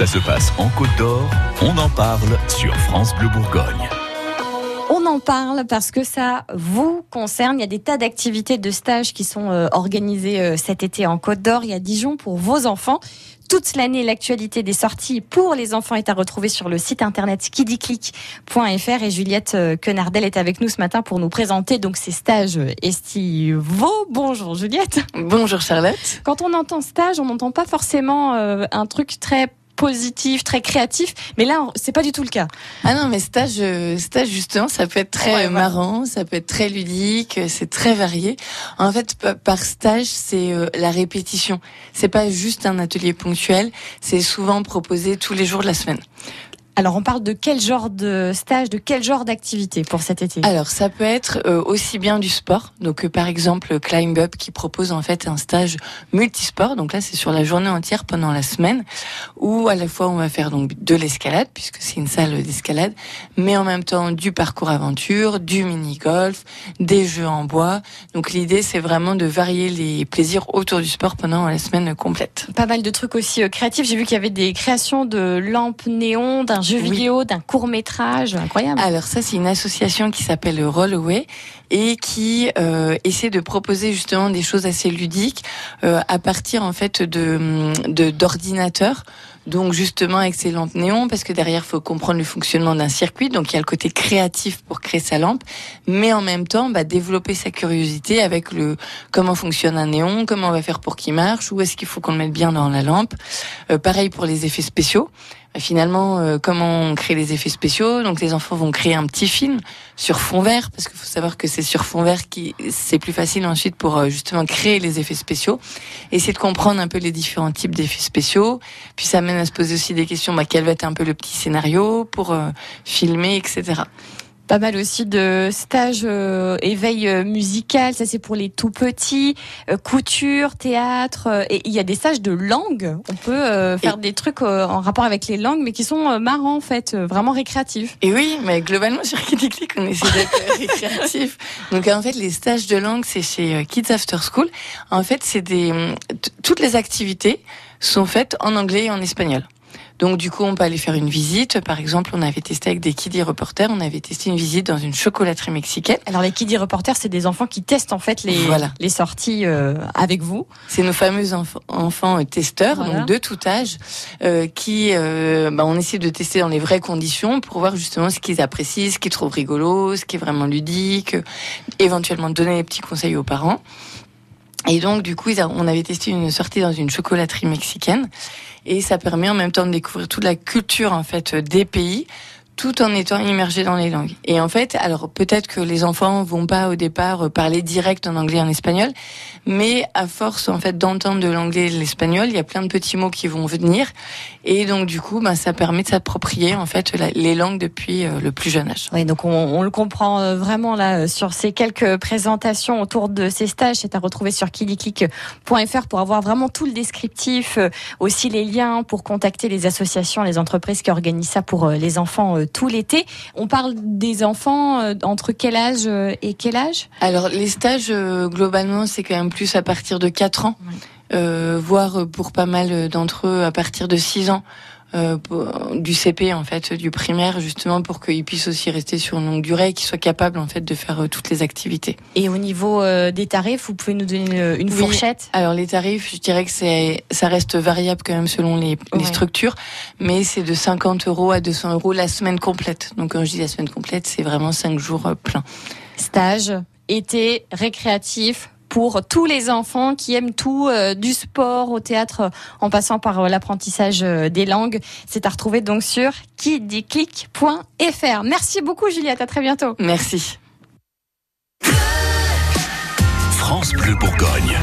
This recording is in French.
Ça se passe en Côte d'Or, on en parle sur France Bleu Bourgogne. On en parle parce que ça vous concerne. Il y a des tas d'activités de stages qui sont euh, organisées euh, cet été en Côte d'Or. Il y a Dijon pour vos enfants. Toute l'année, l'actualité des sorties pour les enfants est à retrouver sur le site internet skidiclick.fr et Juliette euh, Quenardel est avec nous ce matin pour nous présenter donc ces stages estivaux. Bonjour Juliette. Bonjour Charlotte. Quand on entend stage, on n'entend pas forcément un truc très positif, très créatif. Mais là, c'est pas du tout le cas. Ah non, mais stage, stage justement, ça peut être très marrant, ça peut être très ludique, c'est très varié. En fait, par stage, c'est euh, la répétition. C'est pas juste un atelier ponctuel, c'est souvent proposé tous les jours de la semaine. Alors, on parle de quel genre de stage, de quel genre d'activité pour cet été? Alors, ça peut être euh, aussi bien du sport. Donc, euh, par exemple, Climb Up qui propose en fait un stage multisport. Donc là, c'est sur la journée entière pendant la semaine, où à la fois on va faire donc de l'escalade puisque c'est une salle d'escalade, mais en même temps du parcours aventure, du mini golf, des jeux en bois. Donc l'idée, c'est vraiment de varier les plaisirs autour du sport pendant la semaine complète. Pas mal de trucs aussi euh, créatifs. J'ai vu qu'il y avait des créations de lampes néon, d'un jeu vidéo, d'un court métrage, incroyable. Alors ça, c'est une association qui s'appelle Rollaway et qui euh, essaie de proposer justement des choses assez ludiques euh, à partir en fait de d'ordinateurs. Donc justement lampes néons, parce que derrière, faut comprendre le fonctionnement d'un circuit. Donc il y a le côté créatif pour créer sa lampe, mais en même temps, bah, développer sa curiosité avec le comment fonctionne un néon, comment on va faire pour qu'il marche, où est-ce qu'il faut qu'on le mette bien dans la lampe. Euh, pareil pour les effets spéciaux finalement euh, comment on crée les effets spéciaux? Donc les enfants vont créer un petit film sur fond vert parce qu'il faut savoir que c'est sur fond vert qui c'est plus facile ensuite pour euh, justement créer les effets spéciaux. Essayer de comprendre un peu les différents types d'effets spéciaux. Puis ça mène à se poser aussi des questions. Bah, quel va être un peu le petit scénario pour euh, filmer, etc pas mal aussi de stages euh, éveil euh, musical, ça c'est pour les tout petits, euh, couture, théâtre, et il y a des stages de langue. On peut faire des trucs en rapport avec les langues, mais qui sont marrants en fait, vraiment récréatifs. Et oui, mais globalement sur Kids on essaie d'être récréatif. Donc en fait, les stages de langue, c'est chez Kids After School. En fait, c'est des toutes les activités sont faites en anglais et en espagnol. Donc du coup, on peut aller faire une visite. Par exemple, on avait testé avec des Kiddy Reporters, on avait testé une visite dans une chocolaterie mexicaine. Alors les Kiddy Reporters, c'est des enfants qui testent en fait les, les sorties euh, avec vous. C'est nos fameux enfants euh, testeurs, donc de tout âge, euh, qui, bah, on essaie de tester dans les vraies conditions pour voir justement ce qu'ils apprécient, ce qu'ils trouvent rigolo, ce qui est vraiment ludique, éventuellement donner des petits conseils aux parents. Et donc, du coup, on avait testé une sortie dans une chocolaterie mexicaine. Et ça permet en même temps de découvrir toute la culture, en fait, des pays tout en étant immergé dans les langues. Et en fait, alors peut-être que les enfants vont pas au départ parler direct en anglais et en espagnol, mais à force en fait d'entendre de l'anglais et de l'espagnol, il y a plein de petits mots qui vont venir, et donc du coup, ben, ça permet de s'approprier en fait les langues depuis euh, le plus jeune âge. Oui, donc on, le comprend euh, vraiment là euh, sur ces quelques présentations autour de ces stages. C'est à retrouver sur kidiklik.fr pour avoir vraiment tout le descriptif, aussi les liens pour contacter les associations, les entreprises qui organisent ça pour les enfants tout l'été. On parle des enfants euh, entre quel âge euh, et quel âge? Alors les stages, euh, globalement, c'est quand même plus à partir de 4 ans, voire pour pas mal d'entre eux à partir de 6 ans. Euh, du CP en fait, du primaire justement pour qu'ils puissent aussi rester sur une longue durée et qu'ils soient capables en fait de faire euh, toutes les activités. Et au niveau euh, des tarifs, vous pouvez nous donner une fourchette? Alors les tarifs, je dirais que c'est ça reste variable quand même selon les, les structures, mais c'est de 50 euros à 200 euros la semaine complète. Donc quand je dis la semaine complète, c'est vraiment 5 jours pleins. Stage, été, récréatif, pour tous les enfants qui aiment tout, euh, du sport au théâtre, en passant par euh, l'apprentissage euh, des langues. C'est à retrouver donc sur kidiclick.fr. Merci beaucoup Juliette, à très bientôt. Merci. France Bleu Bourgogne.